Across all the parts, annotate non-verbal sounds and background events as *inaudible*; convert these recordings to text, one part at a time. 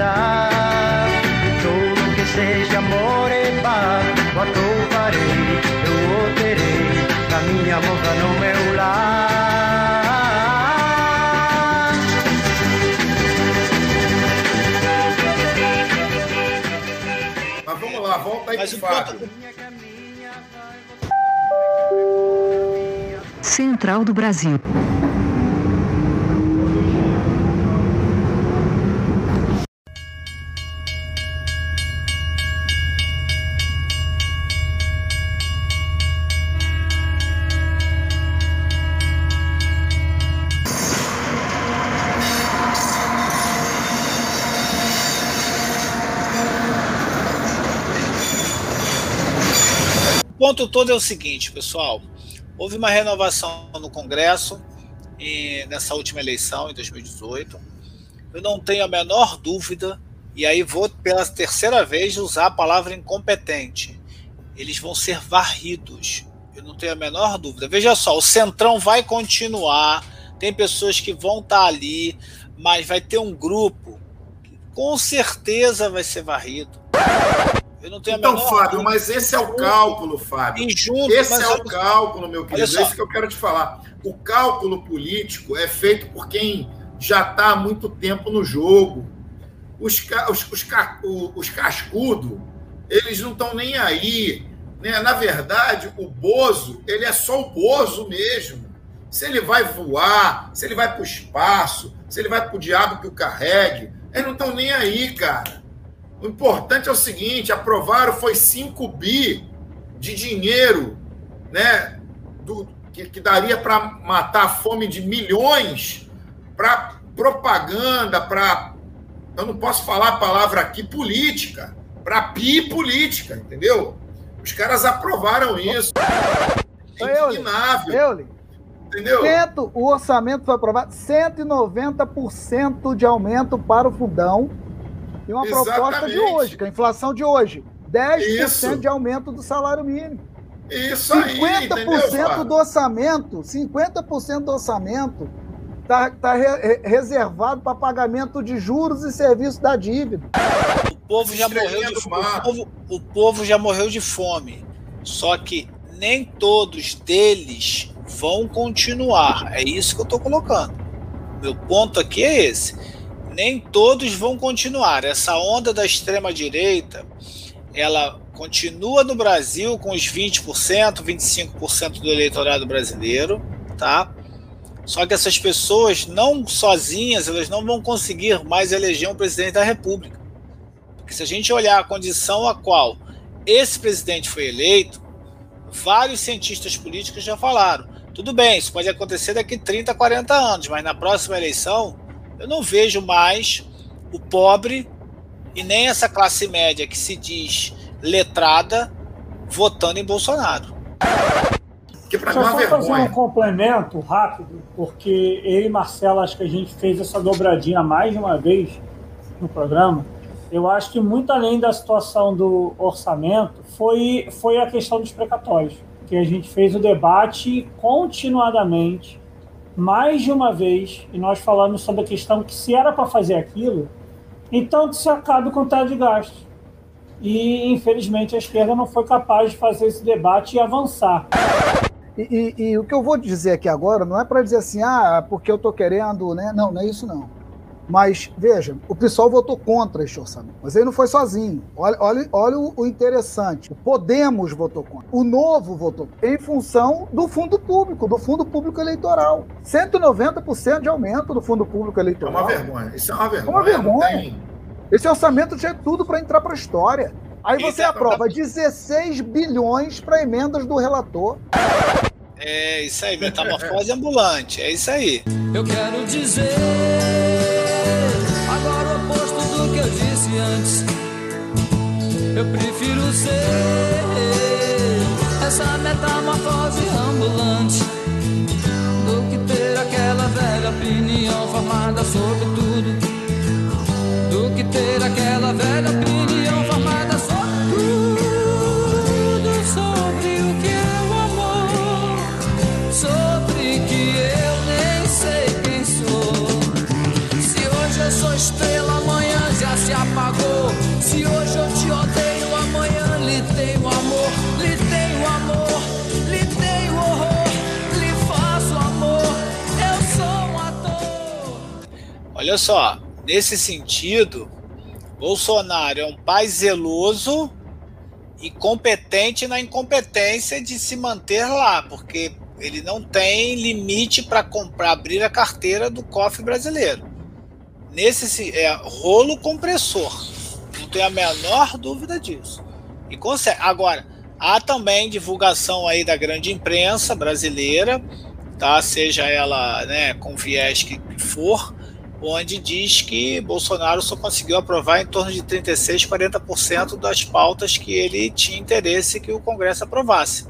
felicidade Tudo que seja amor e paz Quanto farei, eu o terei Na minha boca, no meu lar vamos lá, volta aí Mas pro Fábio. Central do Brasil. Ponto todo é o seguinte, pessoal. Houve uma renovação no Congresso e nessa última eleição, em 2018. Eu não tenho a menor dúvida, e aí vou pela terceira vez usar a palavra incompetente. Eles vão ser varridos. Eu não tenho a menor dúvida. Veja só, o Centrão vai continuar, tem pessoas que vão estar ali, mas vai ter um grupo que com certeza vai ser varrido. Eu não tenho então, Fábio, mas esse é o cálculo, Fábio. Junto, esse é o cálculo, meu querido. É isso que eu quero te falar. O cálculo político é feito por quem já está há muito tempo no jogo. Os, os, os, os cascudos, eles não estão nem aí. Né? Na verdade, o Bozo, ele é só o Bozo mesmo. Se ele vai voar, se ele vai para o espaço, se ele vai para o diabo que o carregue, eles não estão nem aí, cara. O importante é o seguinte: aprovaram foi 5 bi de dinheiro, né? Do, que, que daria para matar a fome de milhões para propaganda, para. Eu não posso falar a palavra aqui, política, para pi política, entendeu? Os caras aprovaram isso. É inimaginável. Eu, Entendeu? Cento, o orçamento foi aprovado, 190% de aumento para o fundão e uma Exatamente. proposta de hoje, que é a inflação de hoje. 10% Isso. de aumento do salário mínimo. Isso 50% aí, 50% do orçamento, 50% do orçamento está tá re, reservado para pagamento de juros e serviços da dívida. O povo já morreu de fome. O povo, o povo já morreu de fome. Só que nem todos deles vão continuar. É isso que eu estou colocando. Meu ponto aqui é esse nem todos vão continuar. Essa onda da extrema direita, ela continua no Brasil com os 20%, 25% do eleitorado brasileiro, tá? Só que essas pessoas não sozinhas, elas não vão conseguir mais eleger um presidente da República. Porque se a gente olhar a condição a qual esse presidente foi eleito, vários cientistas políticos já falaram. Tudo bem, isso pode acontecer daqui 30, 40 anos, mas na próxima eleição eu não vejo mais o pobre e nem essa classe média que se diz letrada votando em Bolsonaro. Que pra Só fazer um complemento rápido, porque eu e Marcelo acho que a gente fez essa dobradinha mais de uma vez no programa. Eu acho que muito além da situação do orçamento foi, foi a questão dos precatórios, que a gente fez o debate continuadamente mais de uma vez, e nós falamos sobre a questão que se era para fazer aquilo, então que se acabe com o teto de gastos. E, infelizmente, a esquerda não foi capaz de fazer esse debate e avançar. E, e, e o que eu vou dizer aqui agora não é para dizer assim, ah, porque eu estou querendo, né? Não, não é isso não. Mas, veja, o pessoal votou contra este orçamento. Mas ele não foi sozinho. Olha, olha, olha o, o interessante. O Podemos votou contra. O Novo votou em função do fundo público, do fundo público eleitoral. 190% de aumento do fundo público eleitoral. É uma vergonha. Isso é uma vergonha. É uma vergonha. Esse orçamento tinha tudo para entrar para a história. Aí você é aprova 16 bilhões para emendas do relator. É isso aí, metamorfose *laughs* ambulante. É isso aí. Eu quero dizer fosse antes. Eu prefiro ser essa metamorfose ambulante do que ter aquela velha opinião formada sobre tudo. Do que ter aquela velha opinião. Olha só, nesse sentido, Bolsonaro é um pai zeloso e competente na incompetência de se manter lá, porque ele não tem limite para comprar, abrir a carteira do cofre brasileiro. Nesse é rolo compressor. Não tenho a menor dúvida disso. E consegue. Agora, há também divulgação aí da grande imprensa brasileira, tá? Seja ela, né, com viés que for, onde diz que Bolsonaro só conseguiu aprovar em torno de 36, 40% das pautas que ele tinha interesse que o Congresso aprovasse.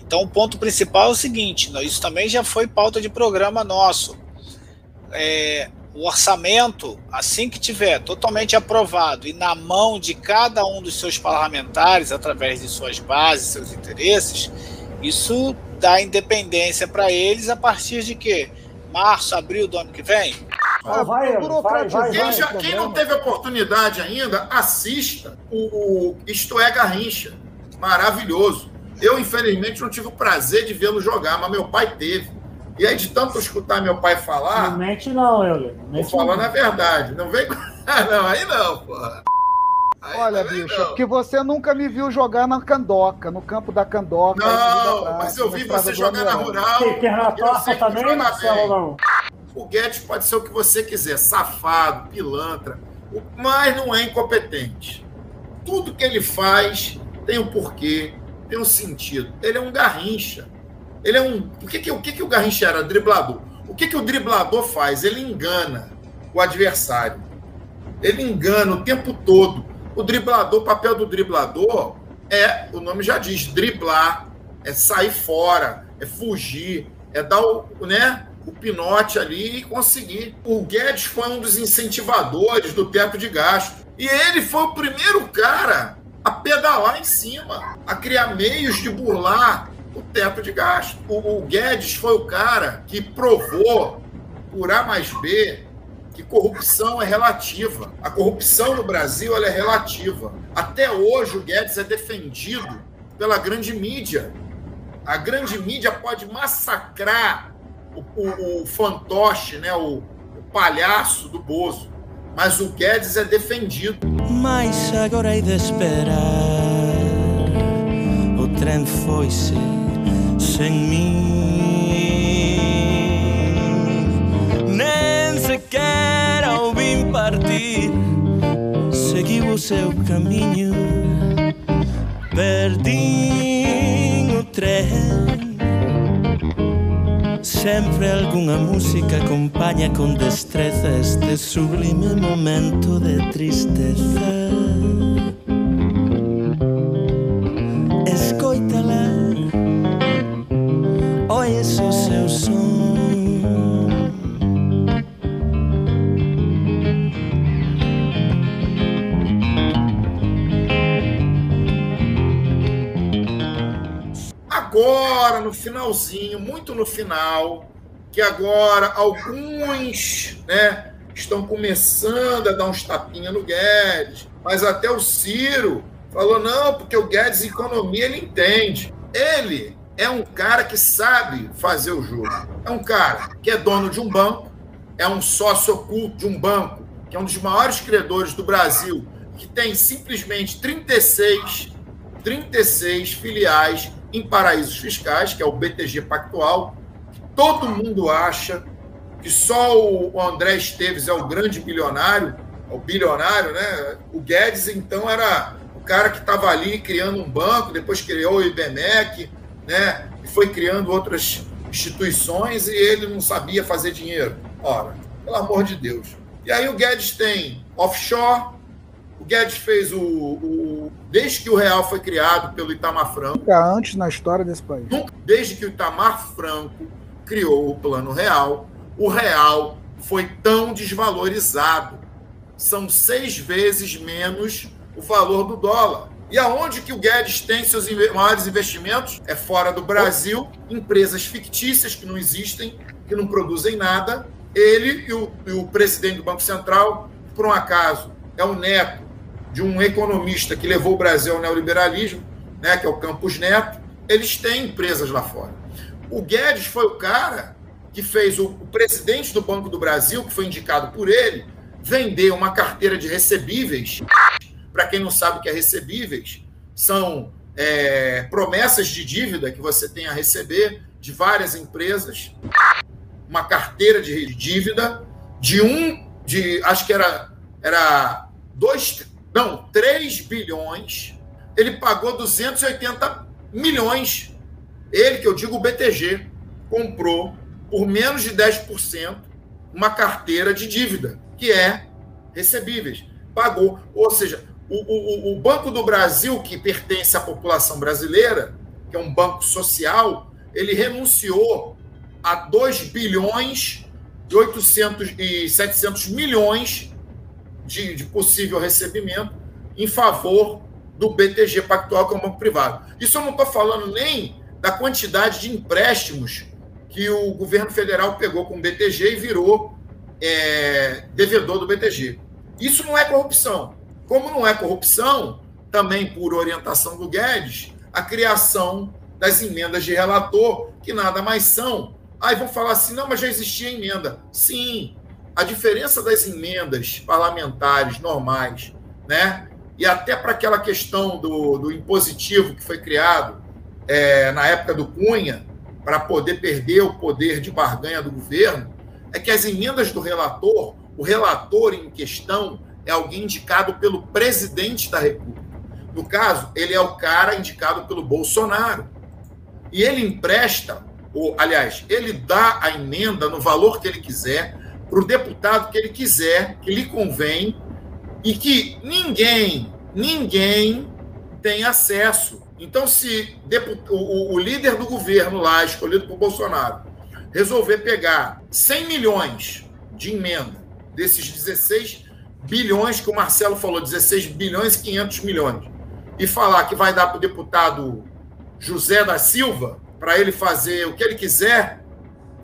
Então, o ponto principal é o seguinte: isso também já foi pauta de programa nosso. É, o orçamento, assim que tiver totalmente aprovado e na mão de cada um dos seus parlamentares, através de suas bases, seus interesses, isso dá independência para eles a partir de que? Março, abril do ano que vem? Ah, vai, vai, vai, quem, já, quem não teve oportunidade ainda, assista o, o Isto é Garrincha. Maravilhoso. Eu, infelizmente, não tive o prazer de vê-lo jogar, mas meu pai teve. E aí, de tanto escutar meu pai falar. Não mente, não, eu. Tô falando a verdade. Não vem. *laughs* não, aí não, porra. Aí Olha, bicho, não. porque você nunca me viu jogar na Candoca, no campo da Candoca. Não, mas eu vi você jogar na Rural. Tem na torta também, Marcelo, não? O Guedes pode ser o que você quiser, safado, pilantra, mas não é incompetente. Tudo que ele faz tem um porquê, tem um sentido. Ele é um garrincha. Ele é um. O que, que, o, que, que o Garrincha era? Driblador. O que, que o driblador faz? Ele engana o adversário. Ele engana o tempo todo. O driblador, o papel do driblador é, o nome já diz, driblar, é sair fora, é fugir, é dar o, né, o pinote ali e conseguir. O Guedes foi um dos incentivadores do teto de gasto. E ele foi o primeiro cara a pedalar em cima, a criar meios de burlar o teto de gasto. O, o Guedes foi o cara que provou, por A mais B, que corrupção é relativa. A corrupção no Brasil é relativa. Até hoje o Guedes é defendido pela grande mídia. A grande mídia pode massacrar o, o, o fantoche, né, o, o palhaço do Bozo, mas o Guedes é defendido. Mas agora é de esperar. tren foise sen mí Nem sequera ao vim partir Seguiu o seu camiño. Perdín o tren. Sempre algunha música acompaña con destreza Este sublime momento de tristeza. No finalzinho, muito no final, que agora alguns né, estão começando a dar uns tapinha no Guedes, mas até o Ciro falou: não, porque o Guedes, economia, ele entende. Ele é um cara que sabe fazer o jogo. É um cara que é dono de um banco, é um sócio oculto de um banco, que é um dos maiores credores do Brasil, que tem simplesmente 36, 36 filiais em paraísos fiscais, que é o BTG Pactual. Todo mundo acha que só o André Esteves é o grande bilionário, é o bilionário, né? O Guedes, então, era o cara que estava ali criando um banco, depois criou o IBMEC, né? E foi criando outras instituições e ele não sabia fazer dinheiro. Ora, pelo amor de Deus. E aí o Guedes tem offshore, o Guedes fez o, o, Desde que o Real foi criado pelo Itamar Franco. Nunca antes na história desse país. Desde que o Itamar Franco criou o Plano Real, o Real foi tão desvalorizado. São seis vezes menos o valor do dólar. E aonde que o Guedes tem seus maiores investimentos? É fora do Brasil, empresas fictícias que não existem, que não produzem nada. Ele e o, e o presidente do Banco Central, por um acaso, é o neto de um economista que levou o Brasil ao neoliberalismo, né, que é o Campos Neto, eles têm empresas lá fora. O Guedes foi o cara que fez o, o presidente do Banco do Brasil, que foi indicado por ele, vender uma carteira de recebíveis. Para quem não sabe o que é recebíveis, são é, promessas de dívida que você tem a receber de várias empresas, uma carteira de dívida de um, de acho que era, era dois, não, 3 bilhões, ele pagou 280 milhões. Ele, que eu digo o BTG, comprou por menos de 10% uma carteira de dívida, que é recebíveis. Pagou. Ou seja, o, o, o Banco do Brasil, que pertence à população brasileira, que é um banco social, ele renunciou a 2 bilhões e 800 e 700 milhões de, de possível recebimento em favor do BTG Pactual, que é um banco privado. Isso eu não estou falando nem da quantidade de empréstimos que o governo federal pegou com o BTG e virou é, devedor do BTG. Isso não é corrupção. Como não é corrupção, também por orientação do Guedes, a criação das emendas de relator, que nada mais são. Aí vão falar assim: não, mas já existia emenda. Sim, a diferença das emendas parlamentares normais, né? E até para aquela questão do, do impositivo que foi criado é, na época do Cunha, para poder perder o poder de barganha do governo, é que as emendas do relator, o relator em questão é alguém indicado pelo presidente da República. No caso, ele é o cara indicado pelo Bolsonaro. E ele empresta, ou, aliás, ele dá a emenda no valor que ele quiser, para o deputado que ele quiser, que lhe convém, e que ninguém, ninguém tem acesso. Então, se o, o líder do governo lá, escolhido por Bolsonaro, resolver pegar 100 milhões de emenda desses 16 bilhões que o Marcelo falou, 16 bilhões e 500 milhões, e falar que vai dar para o deputado José da Silva, para ele fazer o que ele quiser,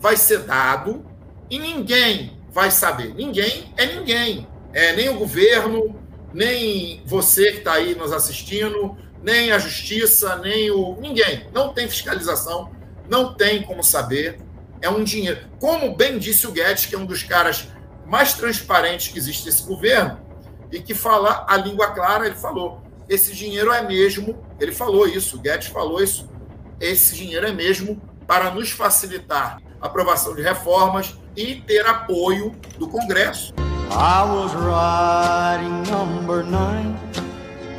vai ser dado e ninguém vai saber. Ninguém é ninguém. É, nem o governo, nem você que está aí nos assistindo, nem a justiça, nem o. Ninguém. Não tem fiscalização, não tem como saber. É um dinheiro. Como bem disse o Guedes, que é um dos caras mais transparentes que existe nesse governo, e que fala a língua clara, ele falou: esse dinheiro é mesmo, ele falou isso, o Guedes falou isso, esse dinheiro é mesmo para nos facilitar aprovação de reformas e ter apoio do Congresso. I was riding number nine,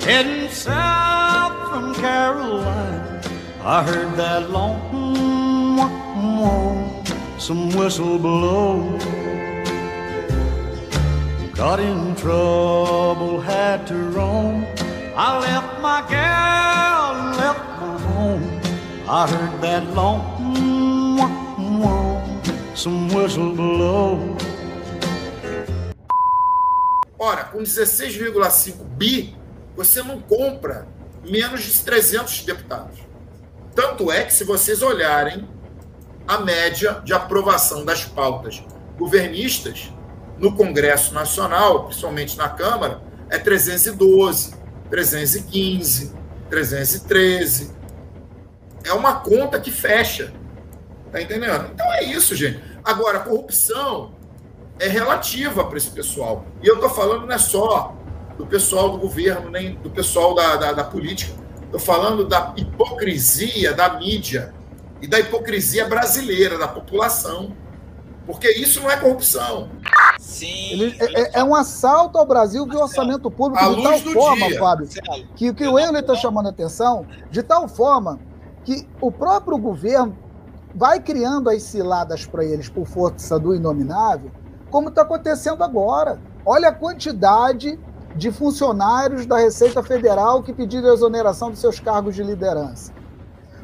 heading south from Carolina. I heard that long, some whistle blow. Got in trouble, had to roam. I left my gal, left my home. I heard that long, some whistle blow. Ora, com 16,5 bi, você não compra menos de 300 deputados. Tanto é que, se vocês olharem a média de aprovação das pautas governistas no Congresso Nacional, principalmente na Câmara, é 312, 315, 313. É uma conta que fecha. Tá entendendo? Então é isso, gente. Agora, corrupção é relativa para esse pessoal. E eu estou falando não é só do pessoal do governo, nem do pessoal da, da, da política. Estou falando da hipocrisia da mídia e da hipocrisia brasileira, da população. Porque isso não é corrupção. Sim. Ele, é, é, um assalto ao Brasil via orçamento público de tal forma, dia. Fábio, que, que o Euler está chamando a atenção, de tal forma que o próprio governo vai criando as ciladas para eles por força do inominável, como está acontecendo agora. Olha a quantidade de funcionários da Receita Federal que pediram exoneração dos seus cargos de liderança.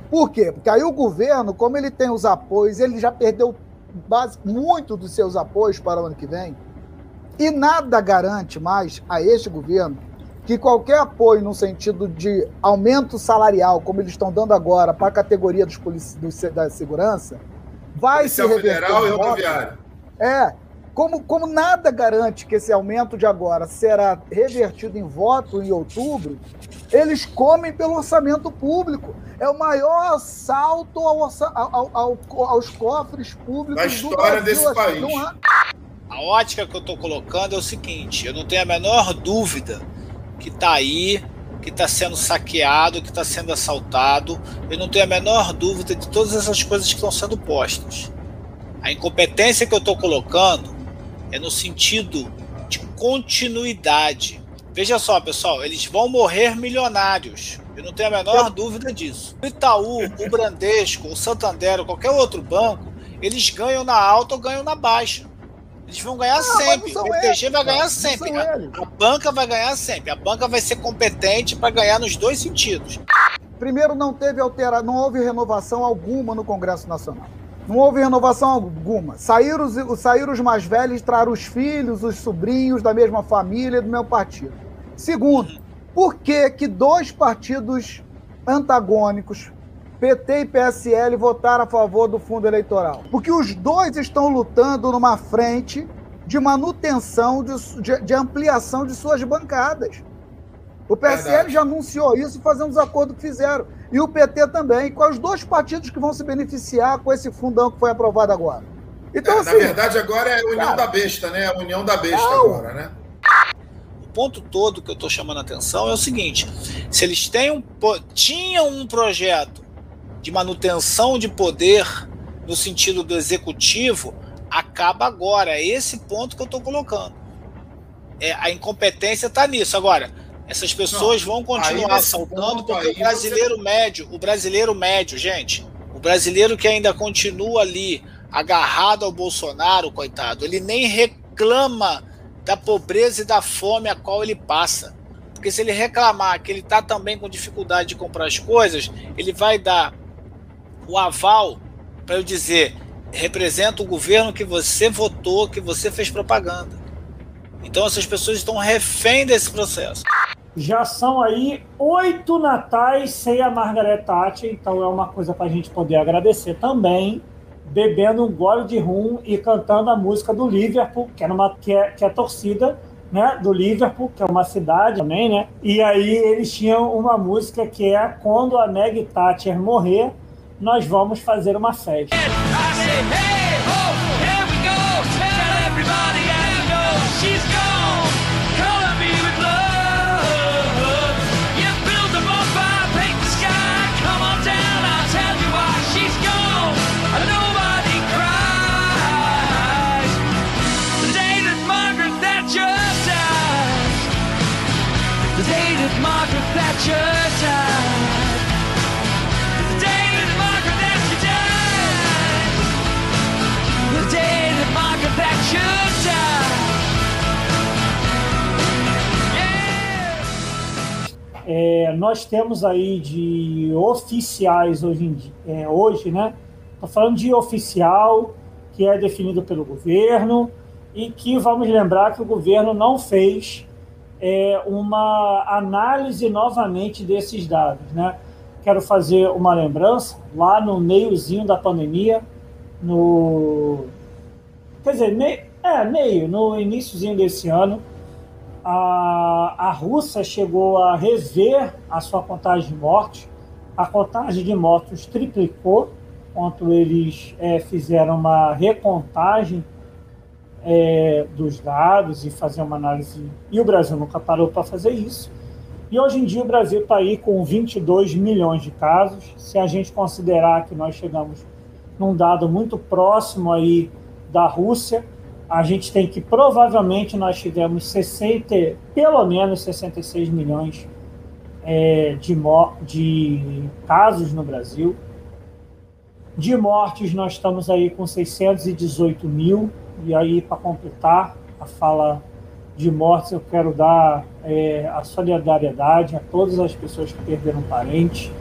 Por quê? Porque aí o governo, como ele tem os apoios, ele já perdeu base, muito dos seus apoios para o ano que vem, e nada garante mais a este governo que qualquer apoio no sentido de aumento salarial, como eles estão dando agora para a categoria dos polici da segurança, vai ser federal e rodoviário. É, como, como nada garante que esse aumento de agora será revertido em voto em outubro, Eles comem pelo orçamento público. É o maior assalto ao, ao, ao, aos cofres públicos da história do Brasil. desse país. Há... A ótica que eu estou colocando é o seguinte: eu não tenho a menor dúvida que está aí, que está sendo saqueado, que está sendo assaltado. Eu não tenho a menor dúvida de todas essas coisas que estão sendo postas. A incompetência que eu estou colocando é no sentido de continuidade. Veja só, pessoal, eles vão morrer milionários. Eu não tenho a menor dúvida disso. O Itaú, o Bradesco, o Santander, ou qualquer outro banco, eles ganham na alta ou ganham na baixa. Eles vão ganhar sempre. O BTG vai ganhar sempre. A, a, banca vai ganhar sempre. A banca vai ser competente para ganhar nos dois sentidos. Primeiro, não teve altera, não houve renovação alguma no Congresso Nacional. Não houve renovação alguma. Saíram os, saíram os mais velhos, traram os filhos, os sobrinhos da mesma família, do meu partido. Segundo, por que, que dois partidos antagônicos, PT e PSL, votaram a favor do fundo eleitoral? Porque os dois estão lutando numa frente de manutenção, de, de, de ampliação de suas bancadas. O PSL Verdade. já anunciou isso fazendo os acordos que fizeram. E o PT também. Quais os dois partidos que vão se beneficiar com esse fundão que foi aprovado agora? Então, é, assim, na verdade, agora é a União cara, da Besta, né? A União da Besta não. agora, né? O ponto todo que eu estou chamando a atenção é o seguinte: se eles têm um, tinham um projeto de manutenção de poder no sentido do executivo, acaba agora. É esse ponto que eu estou colocando. É, a incompetência está nisso. Agora, essas pessoas não, vão continuar assaltando porque o brasileiro você... médio, o brasileiro médio, gente, o brasileiro que ainda continua ali agarrado ao Bolsonaro, coitado, ele nem reclama da pobreza e da fome a qual ele passa. Porque se ele reclamar que ele está também com dificuldade de comprar as coisas, ele vai dar o aval para eu dizer representa o governo que você votou, que você fez propaganda. Então essas pessoas estão refém desse processo. Já são aí oito natais sem a Margaret Thatcher, então é uma coisa para a gente poder agradecer também, bebendo um gole de rum e cantando a música do Liverpool, que é, uma, que é, que é torcida né, do Liverpool, que é uma cidade também, né? E aí eles tinham uma música que é quando a Meg Thatcher morrer, nós vamos fazer uma festa. Nós temos aí de oficiais hoje, em dia, é, hoje né? Estou falando de oficial que é definido pelo governo e que vamos lembrar que o governo não fez é, uma análise novamente desses dados, né? Quero fazer uma lembrança lá no meiozinho da pandemia, no quer dizer, meio, é meio no iníciozinho desse ano, a, a Rússia chegou a rever a sua contagem de mortes. A contagem de mortos triplicou quando eles é, fizeram uma recontagem é, dos dados e fazer uma análise. E o Brasil nunca parou para fazer isso. E hoje em dia o Brasil está aí com 22 milhões de casos. Se a gente considerar que nós chegamos num dado muito próximo aí da Rússia, a gente tem que provavelmente nós tivemos 60, pelo menos 66 milhões é, de, de casos no Brasil. De mortes, nós estamos aí com 618 mil. E aí, para completar a fala de mortes, eu quero dar é, a solidariedade a todas as pessoas que perderam parentes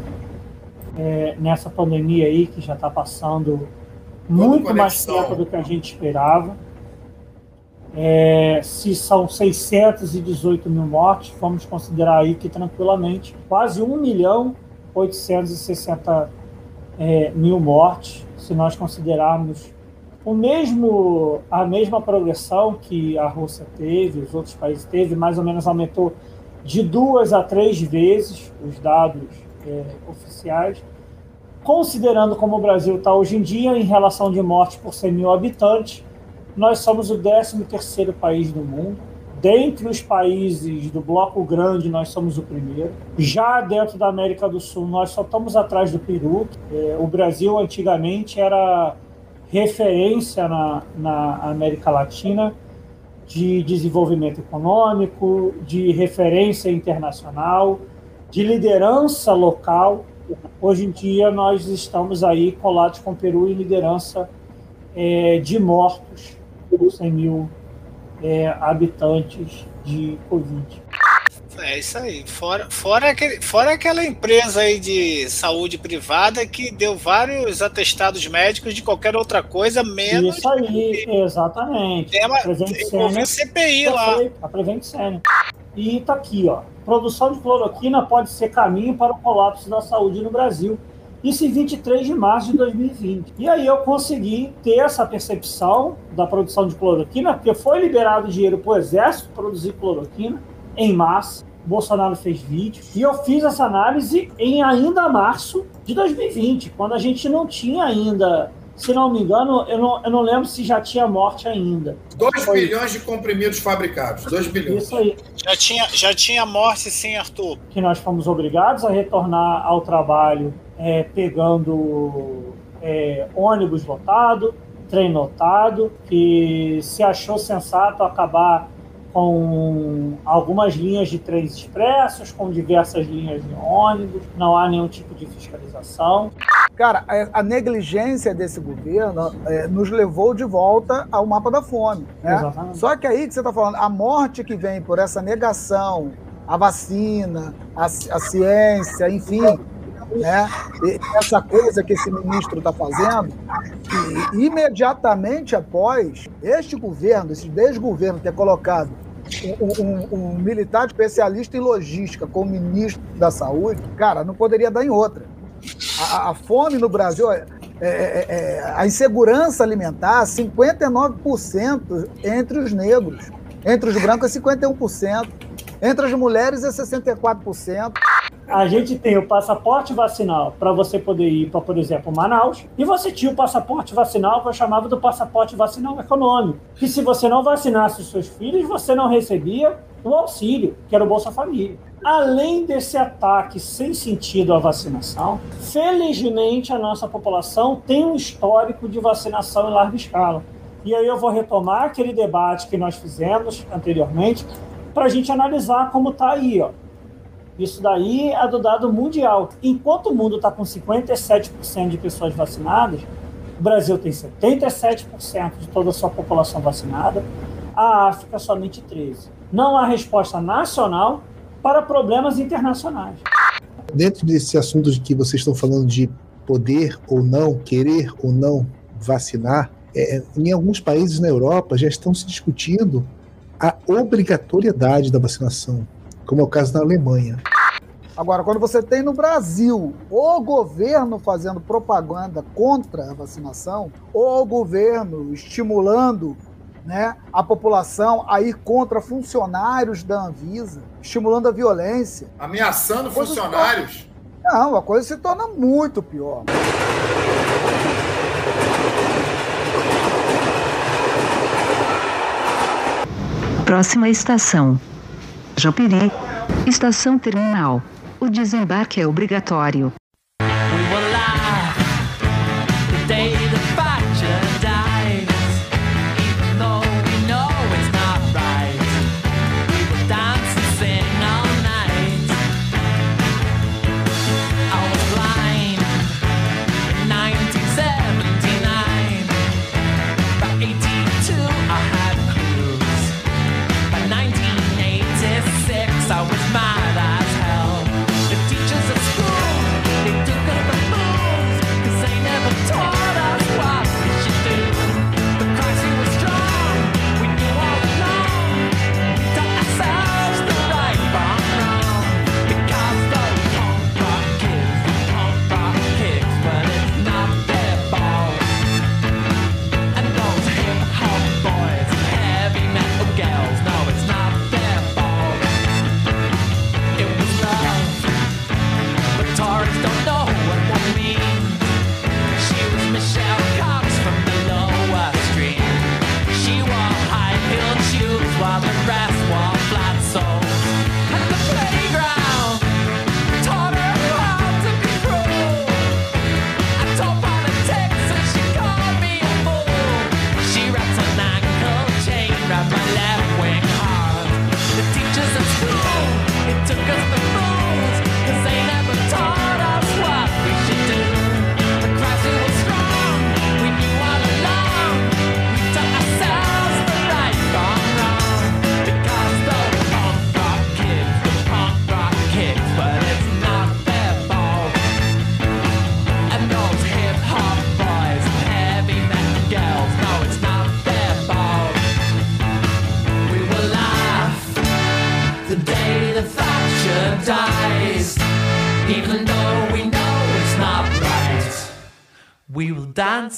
é, nessa pandemia aí que já está passando muito mais tempo do que a gente esperava. É, se são 618 mil mortes, vamos considerar aí que tranquilamente quase 1 milhão 860 é, mil mortes, se nós considerarmos o mesmo, a mesma progressão que a Rússia teve, os outros países teve, mais ou menos aumentou de duas a três vezes os dados é, oficiais, considerando como o Brasil está hoje em dia em relação de mortes por 100 mil habitantes, nós somos o 13 terceiro país do mundo. Dentre os países do bloco grande, nós somos o primeiro. Já dentro da América do Sul, nós só estamos atrás do Peru. É, o Brasil, antigamente, era referência na, na América Latina de desenvolvimento econômico, de referência internacional, de liderança local. Hoje em dia, nós estamos aí colados com o Peru em liderança é, de mortos por 100 mil é, habitantes de Covid. É isso aí. Fora, fora, aquele, fora aquela empresa aí de saúde privada que deu vários atestados médicos de qualquer outra coisa, menos. Isso aí, exatamente. Tem uma, CPI lá. A Prevent Senior. E tá aqui, ó. Produção de cloroquina pode ser caminho para o colapso da saúde no Brasil. Isso em 23 de março de 2020. E aí eu consegui ter essa percepção da produção de cloroquina, porque foi liberado dinheiro para o Exército produzir cloroquina em massa. Bolsonaro fez vídeo. E eu fiz essa análise em ainda março de 2020, quando a gente não tinha ainda se não me engano, eu não, eu não lembro se já tinha morte ainda. 2 bilhões de comprimidos fabricados. 2 bilhões. Isso aí. Já tinha, já tinha morte, sim, Arthur. Que nós fomos obrigados a retornar ao trabalho é, pegando é, ônibus lotado, trem lotado, que se achou sensato acabar com algumas linhas de trens expressos, com diversas linhas de ônibus, não há nenhum tipo de fiscalização. Cara, a, negligência desse governo é, nos levou de volta ao mapa da fome. Né? Só que aí que você está falando, a morte que vem por essa negação, a vacina, a, a ciência, enfim, né? Essa coisa que esse ministro está fazendo, imediatamente após este governo, esse desgoverno ter colocado um, um, um, militar especialista em logística como ministro da saúde, cara, não poderia dar em outra. A, a fome no Brasil, é, é, é, é a insegurança alimentar, 59% entre os negros. Entre os brancos é 51%. Entre as mulheres é 64% a gente tem o passaporte vacinal para você poder ir para, por exemplo, Manaus, e você tinha o passaporte vacinal que eu chamava do passaporte vacinal econômico, que se você não vacinasse os seus filhos, você não recebia o auxílio, que era o Bolsa Família. Além desse ataque sem sentido à vacinação, felizmente a nossa população tem um histórico de vacinação em larga escala. E aí eu vou retomar aquele debate que nós fizemos anteriormente para a gente analisar como está aí, ó isso daí é do dado mundial. Enquanto o mundo está com 57% de pessoas vacinadas, o Brasil tem 77% de toda a sua população vacinada, a África somente 13%. Não há resposta nacional para problemas internacionais. Dentro desse assunto de que vocês estão falando de poder ou não, querer ou não vacinar, é, em alguns países na Europa já estão se discutindo a obrigatoriedade da vacinação como é o caso da Alemanha. Agora, quando você tem no Brasil o governo fazendo propaganda contra a vacinação, ou o governo estimulando né, a população a ir contra funcionários da Anvisa, estimulando a violência. Ameaçando funcionários? Torna... Não, a coisa se torna muito pior. Próxima estação. Jopiri. Estação terminal. O desembarque é obrigatório.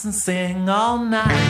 And sing all night.